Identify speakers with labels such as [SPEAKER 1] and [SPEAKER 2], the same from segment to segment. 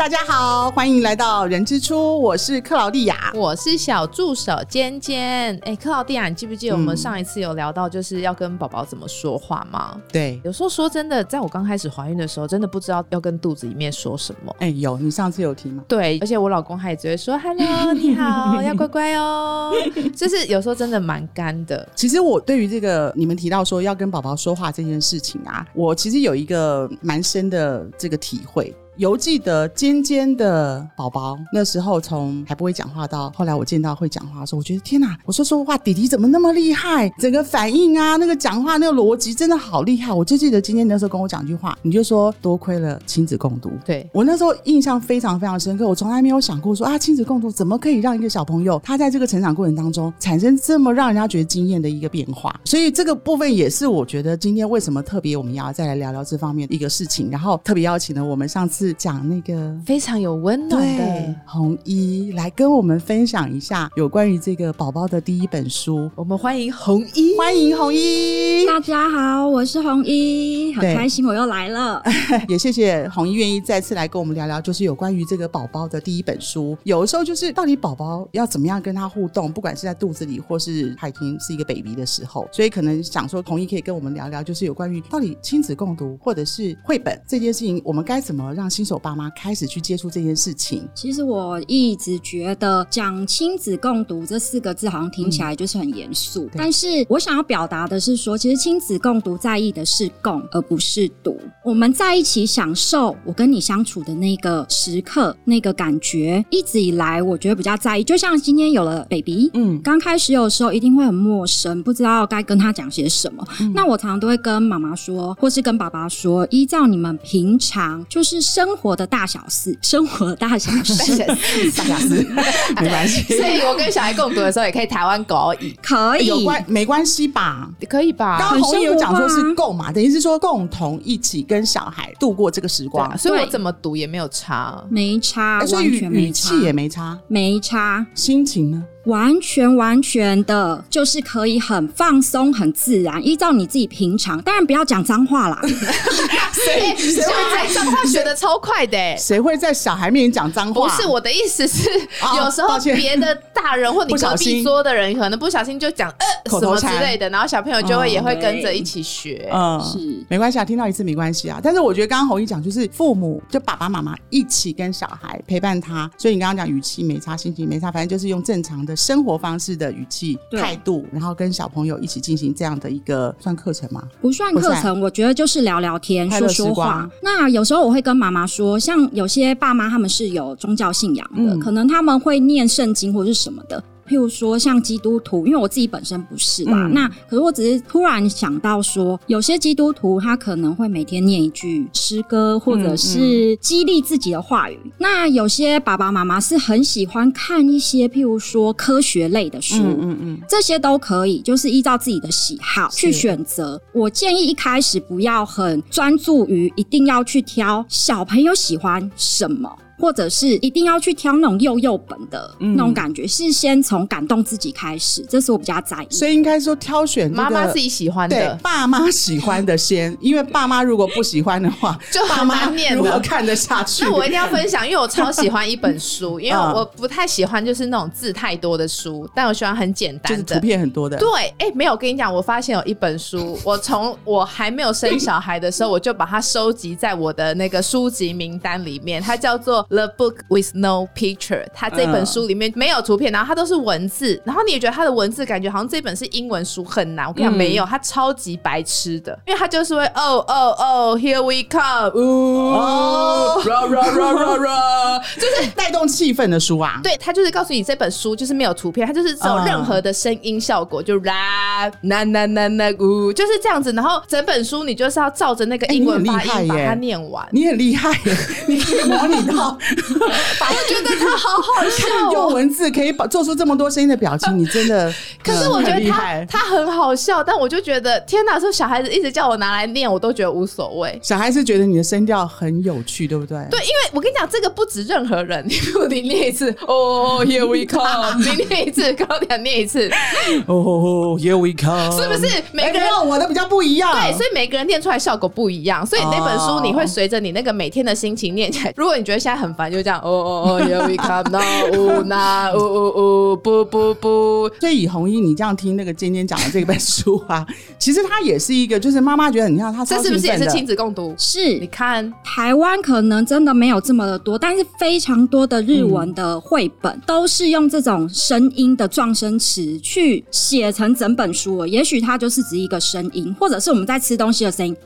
[SPEAKER 1] 大家好，欢迎来到人之初，我是克劳蒂亚。
[SPEAKER 2] 我是小助手尖尖。哎，克劳蒂亚，你记不记得我们上一次有聊到，就是要跟宝宝怎么说话吗？
[SPEAKER 1] 对，
[SPEAKER 2] 有时候说真的，在我刚开始怀孕的时候，真的不知道要跟肚子里面说什么。
[SPEAKER 1] 哎，有，你上次有提吗？
[SPEAKER 2] 对，而且我老公他也只会说 “hello，你好，要乖乖哦”，就是有时候真的蛮干的。
[SPEAKER 1] 其实我对于这个你们提到说要跟宝宝说话这件事情啊，我其实有一个蛮深的这个体会。犹记得尖尖的宝宝那时候从还不会讲话到后来我见到会讲话的时候，我觉得天哪！我说说话，弟弟怎么那么厉害？整个反应啊，那个讲话那个逻辑真的好厉害！我就记得今天那时候跟我讲句话，你就说多亏了亲子共读。
[SPEAKER 2] 对
[SPEAKER 1] 我那时候印象非常非常深刻，我从来没有想过说啊，亲子共读怎么可以让一个小朋友他在这个成长过程当中产生这么让人家觉得惊艳的一个变化。所以这个部分也是我觉得今天为什么特别我们要再来聊聊这方面一个事情，然后特别邀请了我们上次讲那个。
[SPEAKER 2] 非常有温暖的
[SPEAKER 1] 红衣来跟我们分享一下有关于这个宝宝的第一本书。
[SPEAKER 2] 我们欢迎红衣，
[SPEAKER 1] 欢迎红衣。
[SPEAKER 3] 大家好，我是红衣，很开心我又来了。
[SPEAKER 1] 也谢谢红衣愿意再次来跟我们聊聊，就是有关于这个宝宝的第一本书。有的时候就是到底宝宝要怎么样跟他互动，不管是在肚子里或是他已经是一个 baby 的时候，所以可能想说红衣可以跟我们聊聊，就是有关于到底亲子共读或者是绘本这件事情，我们该怎么让新手爸妈开始去接触这件事情。
[SPEAKER 3] 其实我一直觉得讲亲子共读这四个字好像听起来就是很严肃，但是我想要表达的是说，其实亲子共读在意的是共而不是读。我们在一起享受我跟你相处的那个时刻，那个感觉，一直以来我觉得比较在意。就像今天有了 baby，嗯，刚开始有时候一定会很陌生，不知道该跟他讲些什么。那我常常都会跟妈妈说，或是跟爸爸说，依照你们平常就是 生活的大小事，生活大小事，
[SPEAKER 1] 大小事。没关系。
[SPEAKER 2] 所以我跟小孩共读的时候，也可以台湾狗而已，
[SPEAKER 3] 可以。
[SPEAKER 1] 有关没关系吧？
[SPEAKER 2] 可以吧？
[SPEAKER 1] 刚刚红衣有讲说是共嘛，等于是说共同一起跟小孩度过这个时光，
[SPEAKER 2] 所以我怎么读也没有差，
[SPEAKER 3] 没差，
[SPEAKER 1] 所以
[SPEAKER 3] 完全没
[SPEAKER 1] 语气也没差，
[SPEAKER 3] 没差，
[SPEAKER 1] 心情呢？
[SPEAKER 3] 完全完全的，就是可以很放松、很自然，依照你自己平常，当然不要讲脏话啦。
[SPEAKER 2] 谁谁会在脏话学的超快的？
[SPEAKER 1] 谁会在小孩面前讲脏
[SPEAKER 2] 话？不是我的意思是，有时候别的大人或你隔壁桌的人可能不小心就讲呃什么之类的，然后小朋友就会也会跟着一起学。
[SPEAKER 1] 嗯，是没关系啊，听到一次没关系啊。但是我觉得刚刚红一讲就是父母就爸爸妈妈一起跟小孩陪伴他，所以你刚刚讲语气没差，心情没差，反正就是用正常的生活方式的语气态度，然后跟小朋友一起进行这样的一个算课程吗？
[SPEAKER 3] 不算课程，我觉得就是聊聊天、说说话。那有时候我会跟妈妈说，像有些爸妈他们是有宗教信仰的，可能他们会念圣经或者是什么的。譬如说，像基督徒，因为我自己本身不是啦，那可是我只是突然想到说，有些基督徒他可能会每天念一句诗歌，或者是激励自己的话语。那有些爸爸妈妈是很喜欢看一些譬如说科学类的书，嗯嗯，这些都可以，就是依照自己的喜好去选择。我建议一开始不要很专注于一定要去挑小朋友喜欢什么。或者是一定要去挑那种幼幼本的那种感觉，是先从感动自己开始，这是我比较在意。
[SPEAKER 1] 所以应该说挑选
[SPEAKER 2] 妈妈自己喜欢的，
[SPEAKER 1] 爸妈喜欢的先，因为爸妈如果不喜欢的话，
[SPEAKER 2] 就很难念
[SPEAKER 1] 的看得下去。
[SPEAKER 2] 那我一定要分享，因为我超喜欢一本书，因为我不太喜欢就是那种字太多的书，但我喜欢很简单
[SPEAKER 1] 的图片很多的。
[SPEAKER 2] 对，哎，没有，我跟你讲，我发现有一本书，我从我还没有生小孩的时候，我就把它收集在我的那个书籍名单里面，它叫做。The book with no picture，它这本书里面没有图片，然后它都是文字，然后你也觉得它的文字感觉好像这本是英文书很难。我跟你讲，没有，它超级白痴的，因为它就是会哦哦哦，Here we come，哦，ra ra ra ra ra，就是
[SPEAKER 1] 带动气氛的书啊。
[SPEAKER 2] 对，它就是告诉你这本书就是没有图片，它就是只有任何的声音效果，就 ra na na na na 呜，就是这样子。然后整本书你就是要照着那个英文发音把它念完，
[SPEAKER 1] 你很厉害，你可以模拟到。
[SPEAKER 2] 我觉得他好好笑，
[SPEAKER 1] 用文字可以把做出这么多声音的表情，你真的。
[SPEAKER 2] 可是我觉得他他很好笑，但我就觉得天哪，说小孩子一直叫我拿来念，我都觉得无所谓。
[SPEAKER 1] 小孩子觉得你的声调很有趣，对不对？
[SPEAKER 2] 对，因为我跟你讲，这个不止任何人，你念一次，哦，Here we come，你念一次，高点念一次，
[SPEAKER 1] 哦，Here we come，
[SPEAKER 2] 是不是？每个人
[SPEAKER 1] 我的比较不一样，
[SPEAKER 2] 对，所以每个人念出来效果不一样。所以那本书你会随着你那个每天的心情念起来。如果你觉得现在很很烦，就这样哦哦哦，Here we come now，呜那呜呜呜，不不不。
[SPEAKER 1] 所以以红衣，你这样听那个尖尖讲的这本书啊，其实它也是一个，就是妈妈觉得你看他
[SPEAKER 2] 这是不是也是亲子共读？
[SPEAKER 3] 是，
[SPEAKER 2] 你看
[SPEAKER 3] 台湾可能真的没有这么的多，但是非常多的日文的绘本都是用这种声音的状声词去写成整本书。也许它就是指一个声音，或者是我们在吃东西的声音。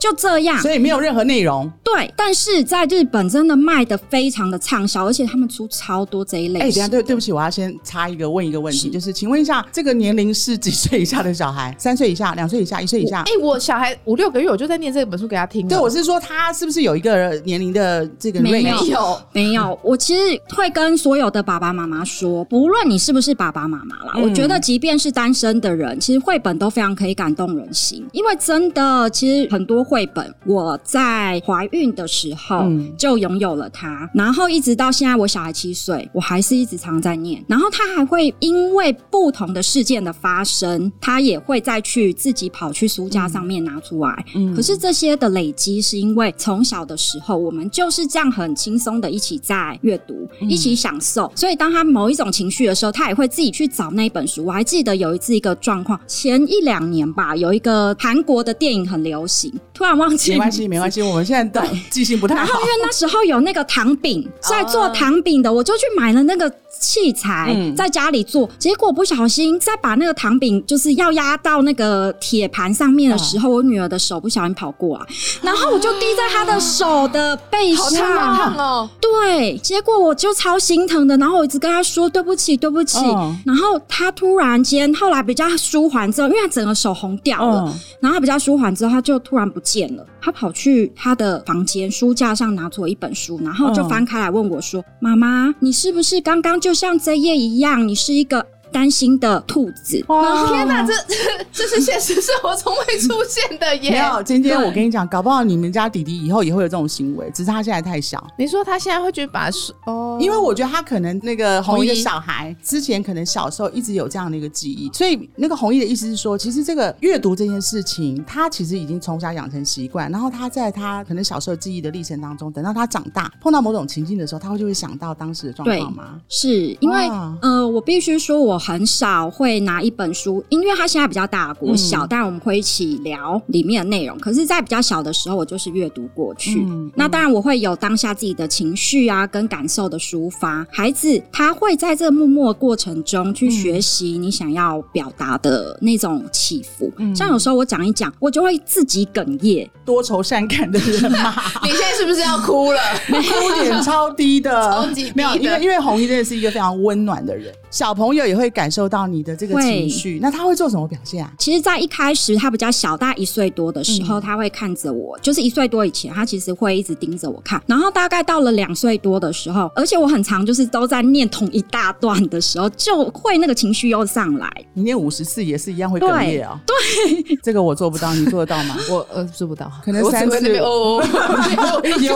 [SPEAKER 3] 就这样，
[SPEAKER 1] 所以没有任何内容。
[SPEAKER 3] 对，但是在日本真的卖的非常的畅销，而且他们出超多这一类。哎，
[SPEAKER 1] 等下，对，对不起，我要先插一个问一个问题，就是请问一下，这个年龄是几岁以下的小孩？三岁以下、两岁以下、一岁以下？
[SPEAKER 2] 哎，我小孩五六个月，我就在念这本书给他听。
[SPEAKER 1] 对，我是说他是不是有一个年龄的这个？没
[SPEAKER 3] 有，没有。我其实会跟所有的爸爸妈妈说，不论你是不是爸爸妈妈啦，我觉得即便是单身的人，其实绘本都非常可以感动人心，因为真的，其实很多。绘本，我在怀孕的时候就拥有了它，然后一直到现在，我小孩七岁，我还是一直常在念。然后他还会因为不同的事件的发生，他也会再去自己跑去书架上面拿出来。嗯，可是这些的累积是因为从小的时候，我们就是这样很轻松的一起在阅读，一起享受。所以当他某一种情绪的时候，他也会自己去找那本书。我还记得有一次一个状况，前一两年吧，有一个韩国的电影很流行。突然忘记，
[SPEAKER 1] 没关系，没关系。我们现在对记性不太好。
[SPEAKER 3] 然后因为那时候有那个糖饼，在做糖饼的，我就去买了那个器材，在家里做。结果不小心在把那个糖饼就是要压到那个铁盘上面的时候，我女儿的手不小心跑过来，然后我就滴在她的手的背上，
[SPEAKER 2] 好烫哦。
[SPEAKER 3] 对，结果我就超心疼的，然后我一直跟她说对不起，对不起。然后她突然间后来比较舒缓之后，因为她整个手红掉了，然后她比较舒缓之后，她就突然不见。了，他跑去他的房间书架上拿出一本书，然后就翻开来问我说：“妈妈，你是不是刚刚就像这页一样？你是一个？”担心的兔子，
[SPEAKER 2] 天哪，这 这是现实生活中会出现的 耶！
[SPEAKER 1] 没有，今天我跟你讲，搞不好你们家弟弟以后也会有这种行为，只是他现在太小。
[SPEAKER 2] 你说他现在会觉得把书
[SPEAKER 1] 哦，因为我觉得他可能那个红衣的小孩之前可能小时候一直有这样的一个记忆，所以那个红衣的意思是说，其实这个阅读这件事情，他其实已经从小养成习惯，然后他在他可能小时候记忆的历程当中，等到他长大碰到某种情境的时候，他会就会想到当时的状况吗？
[SPEAKER 3] 是因为呃，我必须说我。很少会拿一本书，因为他现在比较大国小，但我们会一起聊里面的内容。可是，在比较小的时候，我就是阅读过去。那当然，我会有当下自己的情绪啊，跟感受的抒发。孩子他会在这个默默过程中去学习你想要表达的那种起伏。像有时候我讲一讲，我就会自己哽咽。
[SPEAKER 1] 多愁善感的人嘛，
[SPEAKER 2] 你现在是不是要哭了？
[SPEAKER 1] 哭点超低的，
[SPEAKER 2] 超级
[SPEAKER 1] 没有，因为因为红衣真的是一个非常温暖的人。小朋友也会感受到你的这个情绪，那他会做什么表现啊？
[SPEAKER 3] 其实，在一开始他比较小，大概一岁多的时候，他会看着我，就是一岁多以前，他其实会一直盯着我看。然后大概到了两岁多的时候，而且我很常就是都在念同一大段的时候，就会那个情绪又上来。
[SPEAKER 1] 你念五十次也是一样会哽咽啊？
[SPEAKER 3] 对，
[SPEAKER 1] 这个我做不到，你做得到吗？
[SPEAKER 2] 我呃做不到，
[SPEAKER 1] 可能三次哦。有一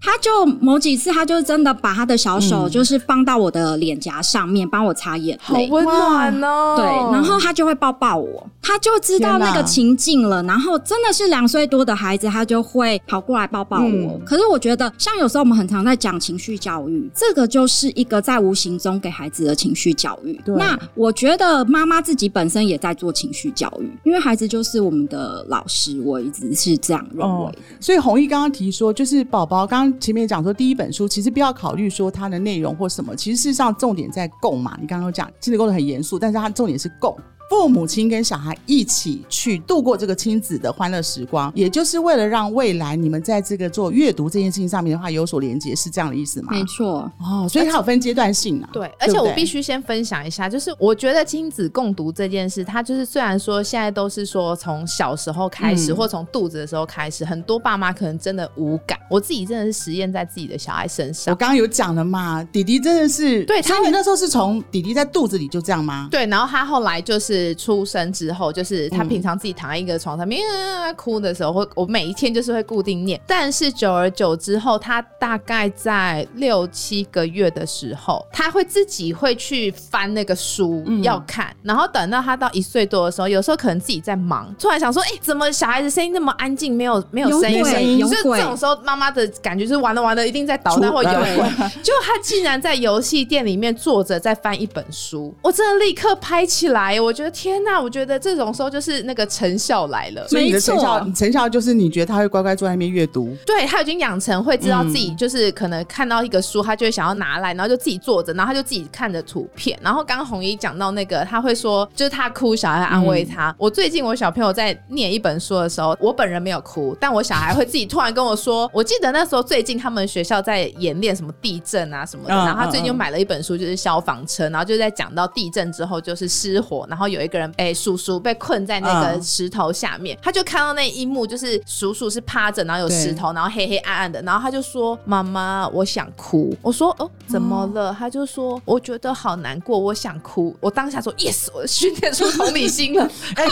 [SPEAKER 3] 他就某几次，他就真的把他的小手就是放到我的脸。颊上面帮我擦眼泪，
[SPEAKER 2] 好温暖哦。
[SPEAKER 3] 对，然后他就会抱抱我，他就知道那个情境了。然后真的是两岁多的孩子，他就会跑过来抱抱我。可是我觉得，像有时候我们很常在讲情绪教育，这个就是一个在无形中给孩子的情绪教育。那我觉得妈妈自己本身也在做情绪教育，因为孩子就是我们的老师，我一直是这样认为。
[SPEAKER 1] 所以弘毅刚刚提说，就是宝宝刚刚前面讲说，第一本书其实不要考虑说它的内容或什么，其实事实上重。点在共嘛？你刚刚讲亲子共读很严肃，但是它重点是共。父母亲跟小孩一起去度过这个亲子的欢乐时光，也就是为了让未来你们在这个做阅读这件事情上面的话有所连接，是这样的意思吗？
[SPEAKER 3] 没错
[SPEAKER 1] 哦，所以它有分阶段性啊。
[SPEAKER 2] 对，而且我必须先分享一下，就是我觉得亲子共读这件事，它就是虽然说现在都是说从小时候开始，或从肚子的时候开始，很多爸妈可能真的无感。我自己真的是实验在自己的小孩身上。
[SPEAKER 1] 我刚刚有讲了嘛，弟弟真的是
[SPEAKER 2] 对，
[SPEAKER 1] 他你那时候是从弟弟在肚子里就这样吗？
[SPEAKER 2] 对，然后他后来就是。就是出生之后，就是他平常自己躺在一个床上面、啊哭的时候，会我每一天就是会固定念。但是久而久之后，他大概在六七个月的时候，他会自己会去翻那个书要看，然后等到他到一岁多的时候，有时候可能自己在忙，突然想说，哎、怎么小孩子声音那么安静，没有没有
[SPEAKER 3] 有
[SPEAKER 2] 声音？
[SPEAKER 3] 鬼有
[SPEAKER 2] 就是这种时候，妈妈的感觉就是完了完了，一定在捣蛋或有
[SPEAKER 1] 对
[SPEAKER 2] 鬼。就他竟然在游戏店里面坐着在翻一本书，我真的立刻拍起来，我觉得天哪！我觉得这种时候就是那个成效来了。
[SPEAKER 1] 所以你的
[SPEAKER 3] 没错
[SPEAKER 1] 成效，成效就是你觉得他会乖乖坐在那边阅读，
[SPEAKER 2] 对他已经养成会知道自己
[SPEAKER 1] 嗯
[SPEAKER 2] 就是可能看到一个书，他就会想要拿来，然后就自己坐着，然后他就自己看着图片。然后刚刚红衣讲到那个，他会说就是他哭，小孩安慰他。我最近我小朋友在念一本书的时候，我本人没有哭，但我小孩会自己突然跟我说，我记得那时候最近他们学校在演练什么地震啊什么的，
[SPEAKER 1] 嗯
[SPEAKER 2] 然后他最近
[SPEAKER 1] 嗯嗯
[SPEAKER 2] 就买了一本书，就是消防车，然后就在讲到地震之后就是失火，然后有一个人哎叔叔被困在那个
[SPEAKER 1] 嗯
[SPEAKER 2] 石头下面，他就看到那一幕，就是叔叔是趴着，然后有石头，然后黑黑暗暗的，然后他就说：“妈妈，我想哭。”我说：“哦，怎么了？”他就说：“我觉得好难过，我想哭。”我当下说：“yes，我训练出同理心了。
[SPEAKER 1] 哎、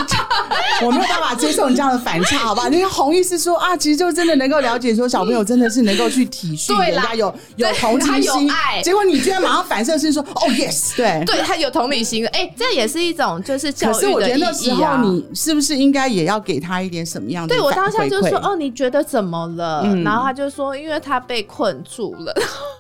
[SPEAKER 1] 我没有办法接受你这样的反差，好吧？那个红意思说啊，其实就真的能够了解，说小朋友真的是能够去体恤人家有有同
[SPEAKER 2] 他
[SPEAKER 1] 情心
[SPEAKER 2] 有爱，
[SPEAKER 1] 结果你居然马上反射是说哦 yes，对”。
[SPEAKER 2] 对他有同理心了，哎、这也是一种就是教
[SPEAKER 1] 可是我觉得那时。候你是不是应该也要给他一点什么样的
[SPEAKER 2] 对我当下就说：“哦，你觉得怎么了？”
[SPEAKER 1] 嗯
[SPEAKER 2] 然后他就说：“因为他被困住了，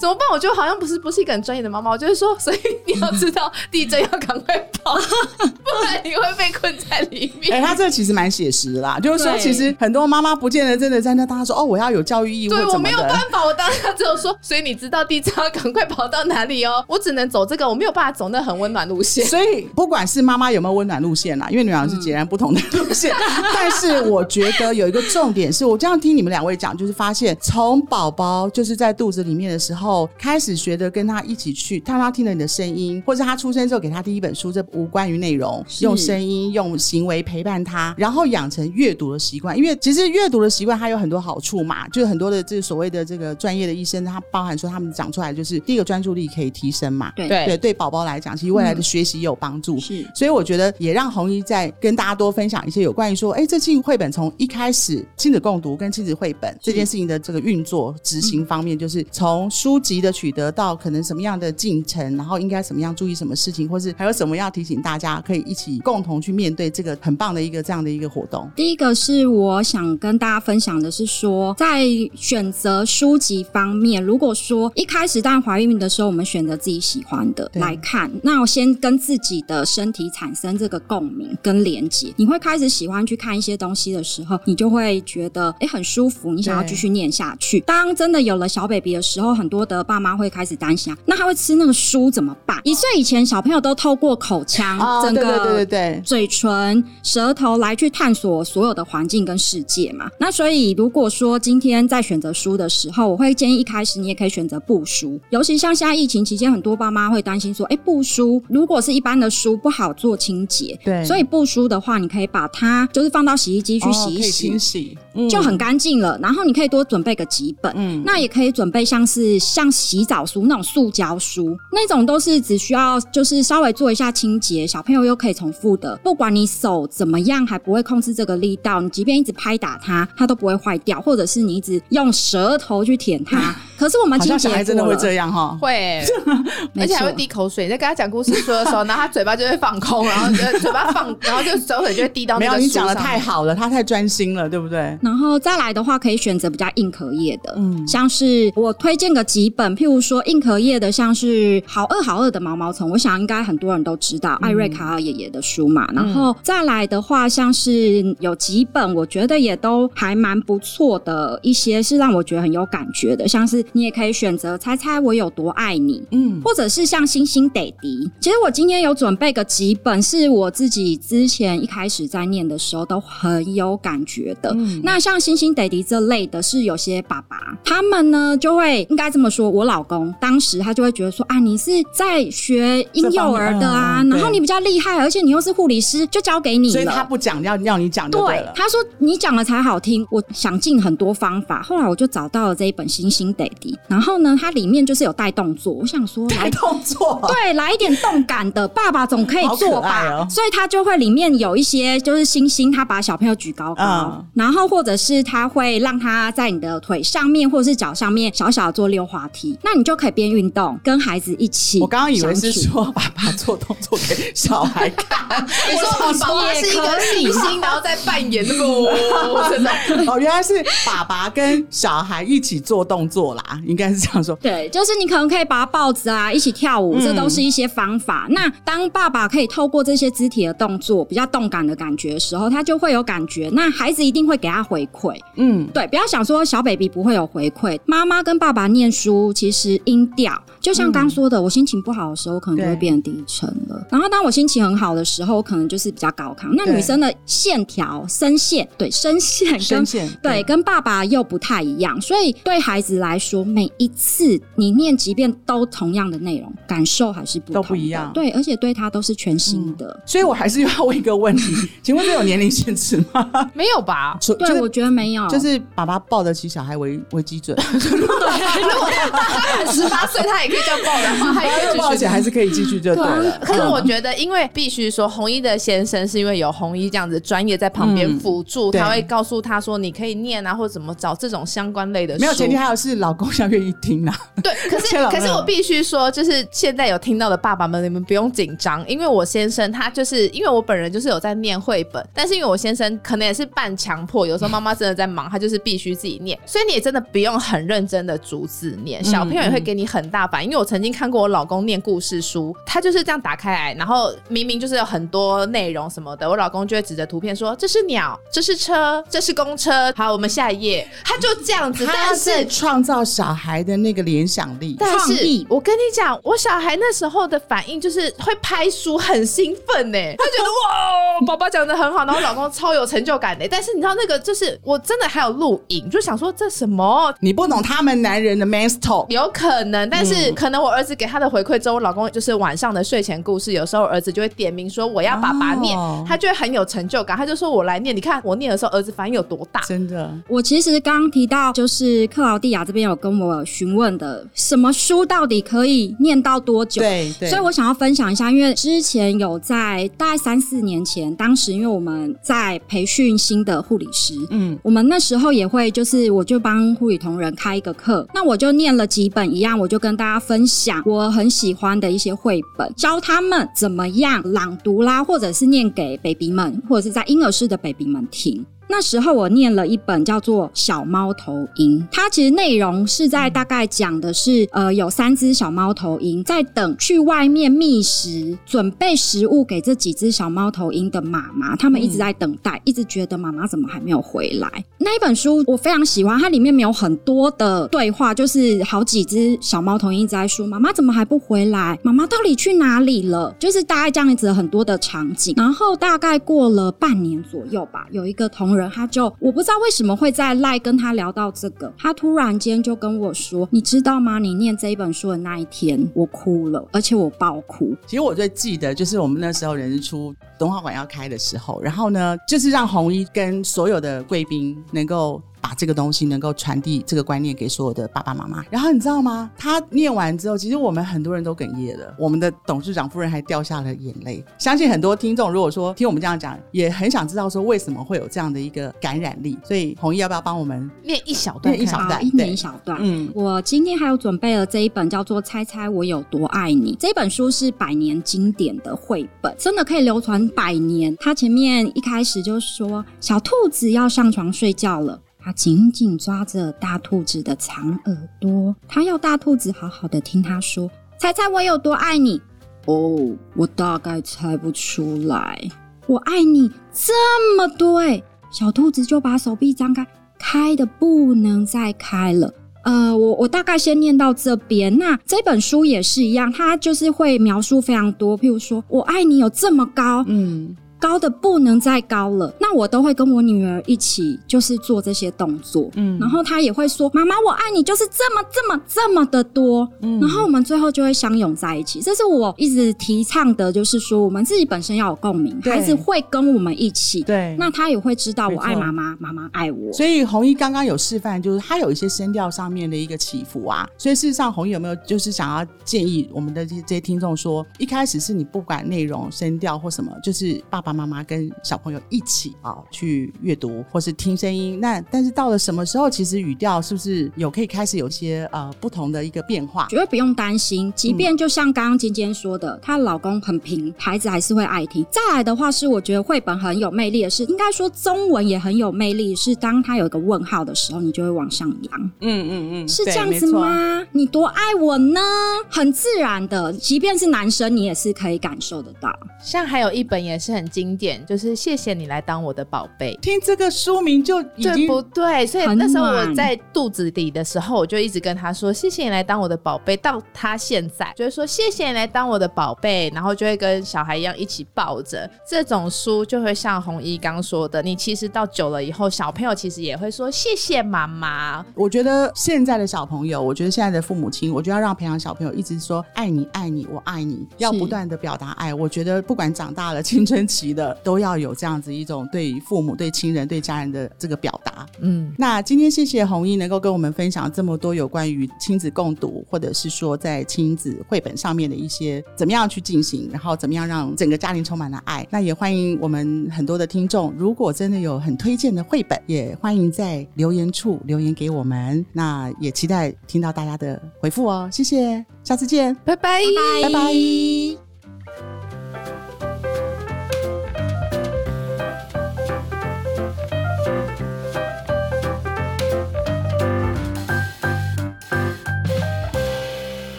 [SPEAKER 2] 怎么办？”我就好像不是不是一个很专业的妈妈，我就是说，所以你要知道地震要赶快跑，不然你会被困在里面。
[SPEAKER 1] 哎、他这个其实蛮写实的啦，就是说，其实很多妈妈不见得真的在那大家说哦，我要有教育义务
[SPEAKER 2] 对我没有办。法，我当下只有说，所以你知道地震要赶快跑到哪里哦，我只能走这个，我没有办法走那很温暖路线。
[SPEAKER 1] 所以不管是妈妈有没有温暖路线啦，因为你们俩是截然不同的路线，但是我觉得有一个重点是我这样听你们两位讲，就是发现从宝宝就是在肚子里面的时候开始学着跟他一起去，让他听了你的声音，或者他出生之后给他第一本书，这无关于内容，用声音用行为陪伴他，然后养成阅读的习惯。因为其实阅读的习惯它有很多好处嘛，就是很多的这个所谓的这个专业的医生，他包含说他们讲出来就是第一个专注力可以提升嘛，
[SPEAKER 3] 对
[SPEAKER 2] 对
[SPEAKER 1] 对，对宝宝来讲，其实未来的学习也有帮助。
[SPEAKER 3] 是
[SPEAKER 1] 所以我觉得也让红衣在跟大家多分享一些有关于说，哎，这亲子绘本从一开始亲子共读跟亲子绘本这件事情的这个运作执行方面，就是从书籍的取得到可能什么样的进程，然后应该怎么样注意什么事情，或是还有什么要提醒大家可以一起共同去面对这个很棒的一个这样的一个活动。
[SPEAKER 3] 第一个是我想跟大家分享的是说，在选择书籍方面，如果说一开始当然怀孕的时候，我们选择自己喜欢的来看，那我先跟自己的身体产生这个共鸣跟连接，你会开始喜欢去看一些东西的时候，你就会觉得诶很舒服，你想要继续念下去。当真的有了小 baby 的时候，很多的爸妈会开始担心啊，那他会吃那个书怎么办？一岁以前小朋友都透过口腔，
[SPEAKER 1] 啊，
[SPEAKER 3] 整个
[SPEAKER 1] 对对对对对，
[SPEAKER 3] 嘴唇、舌头来去探索所有的环境跟世界嘛。那所以，如果说今天在选择书的时候，我会建议一开始你也可以选择布书，尤其像现在疫情期间，很多爸妈会担心说，哎，布书如果是一般的书不好做清洁，
[SPEAKER 1] 对
[SPEAKER 3] 所以布书的话，你可以把它就是放到洗衣机去
[SPEAKER 1] 哦
[SPEAKER 3] 洗一洗。
[SPEAKER 1] 可以清洗，嗯
[SPEAKER 3] 就很干净了，然后你可以多准备个几本，
[SPEAKER 1] 嗯
[SPEAKER 3] 那也可以准备像是像洗澡梳那种塑胶梳，那种都是只需要就是稍微做一下清洁，小朋友又可以重复的，不管你手怎么样还不会控制这个力道，你即便一直拍打它，它都不会坏掉，或者是你一直用舌头去舔它，可是我们
[SPEAKER 1] 好像小孩真的会这样哈。
[SPEAKER 2] 会，而且还会滴口水。你在跟他讲故事书的时候，然后他嘴巴就会放空，然后呃 嘴巴放，然后就手水就会滴到
[SPEAKER 1] 没有，你讲的太好了，他太专心了，对不对？
[SPEAKER 3] 然后再来的话，可以选择比较硬壳叶的，
[SPEAKER 1] 嗯
[SPEAKER 3] 像是我推荐个几本，譬如说硬壳叶的，像是《好饿好饿的毛毛虫》，我想应该很多人都知道艾瑞卡尔爷爷的书嘛。然后再来的话，像是有几本，我觉得也都还蛮不错的，一些是让我觉得很有感觉的，像是你也可以选择《猜猜我有多爱你》，
[SPEAKER 1] 嗯，
[SPEAKER 3] 或者是像星星得迪。其实我今天有准备个几本，是我自己之前一开始在念的时候都很有感觉的。那像星星得迪这类的，是有些爸爸他们呢就会应该这么说，我老公当时他就会觉得说啊，你是在学婴幼儿的啊，然后你比较厉害，而且你又是护理师，就交给你了。
[SPEAKER 1] 所以他不讲，要要你讲就对
[SPEAKER 3] 对，。他说你讲了才好听。我想尽很多方法，后来我就找到了这一本《星星得迪，然后呢，它里面就是有带动作。我想说，来
[SPEAKER 1] 动作，
[SPEAKER 3] 对，来一点动感的，爸爸总可以做吧？
[SPEAKER 1] 哦、
[SPEAKER 3] 所以他就会里面有一些就是星星，他把小朋友举高高，嗯、然后或者是他会让他在你的腿上面或者是脚上面小小的做溜滑梯，那你就可以边运动跟孩子一起。
[SPEAKER 1] 我刚刚以为是说爸爸做动作给小孩看，
[SPEAKER 2] 你说爸爸是一个星星，然后再扮演那个真的
[SPEAKER 1] 哦，原来是爸爸跟小孩一起做动作啦，应该是这样说。
[SPEAKER 3] 对，就是你可能可以把他抱着啊，一起跳舞，这都是一些方法。嗯、那当爸爸可以透过这些肢体的动作，比较动感的感觉的时候，他就会有感觉。那孩子一定会给他回馈。嗯，对，不要想说小 baby 不会有回馈。妈妈跟爸爸念书，其实音调就像刚说的，嗯、我心情不好的时候，可能就会变低沉了。然后当我心情很好的时候，可能就是比较高亢。那女生的线条、声线，对声线跟
[SPEAKER 1] 声线
[SPEAKER 3] 对跟爸爸又不太一样，所以对孩子来说，每一次你念，即便都同样的内容，感受还是不
[SPEAKER 1] 都不一样。
[SPEAKER 3] 对，而且对他都是全新的。
[SPEAKER 1] 嗯、所以我还是要问一个问题，请问这有年龄限制吗？
[SPEAKER 2] 没有吧？
[SPEAKER 3] 对，就是、我觉得没有，
[SPEAKER 1] 就是爸爸抱得起小孩为为基准。
[SPEAKER 2] 对，如果他满 十八岁，他也可以这样抱的话，他也可以
[SPEAKER 1] 抱起还是可以继续就对了。
[SPEAKER 2] 可是我觉得，因为必须说，红衣的先生是因为有红衣这样子专业在旁边辅助，他会告诉他说，你可以念啊，或者怎么找这种相关类的书。
[SPEAKER 1] 没有前提，还有是老公要愿意听啊。
[SPEAKER 2] 对，可是 可是我必须说，就是现在有听到的爸爸们，你们不用紧张，因为我先生他就是因为我本人就是有在念绘本，但是因为我先生可能也是半强迫，有时候妈妈真的在忙，他就是必须自己念，所以你也真的不用很认真的逐字念，小朋友也会给你很大反应。因为我曾经看过我老公念故事书，他就是这样打开来，然后明明就是有很多内容什么的，我老公就会指着图片说：“这是鸟，这是车，这是公车。”好，我们下一页，他就这样子，
[SPEAKER 1] 他是创造小孩的那个联想力、
[SPEAKER 2] 创意。我跟你讲，我小孩那时候的反应就是会拍书，很兴奋呢。他觉得哇，宝宝讲的很好，然后老公超有成就感的。但是你知道那个就是我真的还有录影，就想说这什么？
[SPEAKER 1] 你不懂他们男人的 man talk，
[SPEAKER 2] 有可能，但是可能我儿子给他的回馈之后，我老公就是晚上的睡前故事，有时候儿子就会点名说我要爸爸念，
[SPEAKER 1] 哦
[SPEAKER 2] 他就会很有成就感，他就说我来念，你看我念的时候儿子反应有多大。
[SPEAKER 1] 真的。
[SPEAKER 3] 我其实刚刚提到，就是克劳蒂亚这边有跟我询问的，什么书到底可以念到多久？
[SPEAKER 1] 对对。
[SPEAKER 3] 所以我想要分享一下，因为之前有在大概三四年前，当时因为我们在培训新的护理师，嗯，我们那时候也会就是我就帮护理同仁开一个课，那我就念了几本一样，我就跟大家分享我很喜欢的一些绘本，教他们怎么样朗读啦，或者是念给 baby 们，或者是在婴儿室的 baby 们听。那时候我念了一本叫做《小猫头鹰》，它其实内容是在大概讲的是，呃，有三只小猫头鹰在等去外面觅食，准备食物给这几只小猫头鹰的妈妈，他们一直在等待，一直觉得妈妈怎么还没有回来。那一本书我非常喜欢，它里面没有很多的对话，就是好几只小猫头鹰一直在说：“妈妈怎么还不回来？妈妈到底去哪里了？”就是大概这样子很多的场景。然后大概过了半年左右吧，有一个同仁。他就我不知道为什么会在赖跟他聊到这个，他突然间就跟我说：“你知道吗？你念这一本书的那一天，我哭了，而且我爆哭。”
[SPEAKER 1] 其实我最记得就是我们那时候人之初动画馆要开的时候，然后呢，就是让红衣跟所有的贵宾能够。把这个东西能够传递这个观念给所有的爸爸妈妈。然后你知道吗？他念完之后，其实我们很多人都哽咽了，我们的董事长夫人还掉下了眼泪。相信很多听众如果说听我们这样讲，也很想知道说为什么会有这样的一个感染力。所以红衣要不要帮我们
[SPEAKER 2] 念一小段？
[SPEAKER 1] 念一小段，
[SPEAKER 3] 一念一小段。嗯，我今天还有准备了这一本叫做《猜猜我有多爱你》这本书是百年经典的绘本，真的可以流传百年。它前面一开始就说小兔子要上床睡觉了。他紧紧抓着大兔子的长耳朵，他要大兔子好好的听他说：“猜猜我有多爱你？”哦，我大概猜不出来。我爱你这么多哎！小兔子就把手臂张开，开的不能再开了。呃，我我大概先念到这边。那这本书也是一样，它就是会描述非常多，譬如说我爱你有这么高，嗯。高的不能再高了。那我都会跟我女儿一起，就是做这些动作。嗯，然后她也会说：“妈妈，我爱你，就是这么这么这么的多。”嗯，然后我们最后就会相拥在一起。这是我一直提倡的，就是说我们自己本身要有共鸣，孩子会跟我们一起。
[SPEAKER 1] 对，
[SPEAKER 3] 那他也会知道我爱妈妈，妈妈爱我。
[SPEAKER 1] 所以红衣刚刚有示范，就是他有一些声调上面的一个起伏啊。所以事实上，红衣有没有就是想要建议我们的这这些听众说，一开始是你不管内容、声调或什么，就是爸爸妈妈跟小朋友一起啊去阅读或是听声音。那但是到了什么时候，其实语调是不是有可以开始有些呃不同的一个变化？
[SPEAKER 3] 绝对不用担心，即便就像刚刚尖尖说的，她老公很平，孩子还是会爱听。再来的话是，我觉得绘本很有魅力的是，应该说中文也很有魅力，是当他有一个问号的时候，你就会往上扬。嗯嗯嗯，是这样子吗？你多爱我呢？很自然的，即便是男生，你也是可以感受得到。
[SPEAKER 2] 像还有一本也是很经典，就是谢谢你来当我的宝贝。
[SPEAKER 1] 听这个书名就已经
[SPEAKER 2] 不对，所以那时候我在肚子里的时候，我就一直跟他说：“谢谢你来当我的宝贝。”到他现在就是说：“谢谢你来当我的宝贝。”然后就会跟小孩一样一起抱着。这种书就会像红衣刚说的，你其实到久了以后，小朋友其实也会说：“谢谢妈妈。”
[SPEAKER 1] 我觉得现在的小朋友，我觉得现在的父母亲，我就要让培养小朋友一直说：“爱你，爱你，我爱你。”要不断的表达爱。我觉得。不管长大了青春期的，都要有这样子一种对父母、对亲人、对家人的这个表达。嗯，那今天谢谢红衣能够跟我们分享这么多有关于亲子共读，或者是说在亲子绘本上面的一些怎么样去进行，然后怎么样让整个家庭充满了爱。那也欢迎我们很多的听众，如果真的有很推荐的绘本，也欢迎在留言处留言给我们。那也期待听到大家的回复哦。谢谢，下次见，
[SPEAKER 2] 拜拜，
[SPEAKER 1] 拜拜。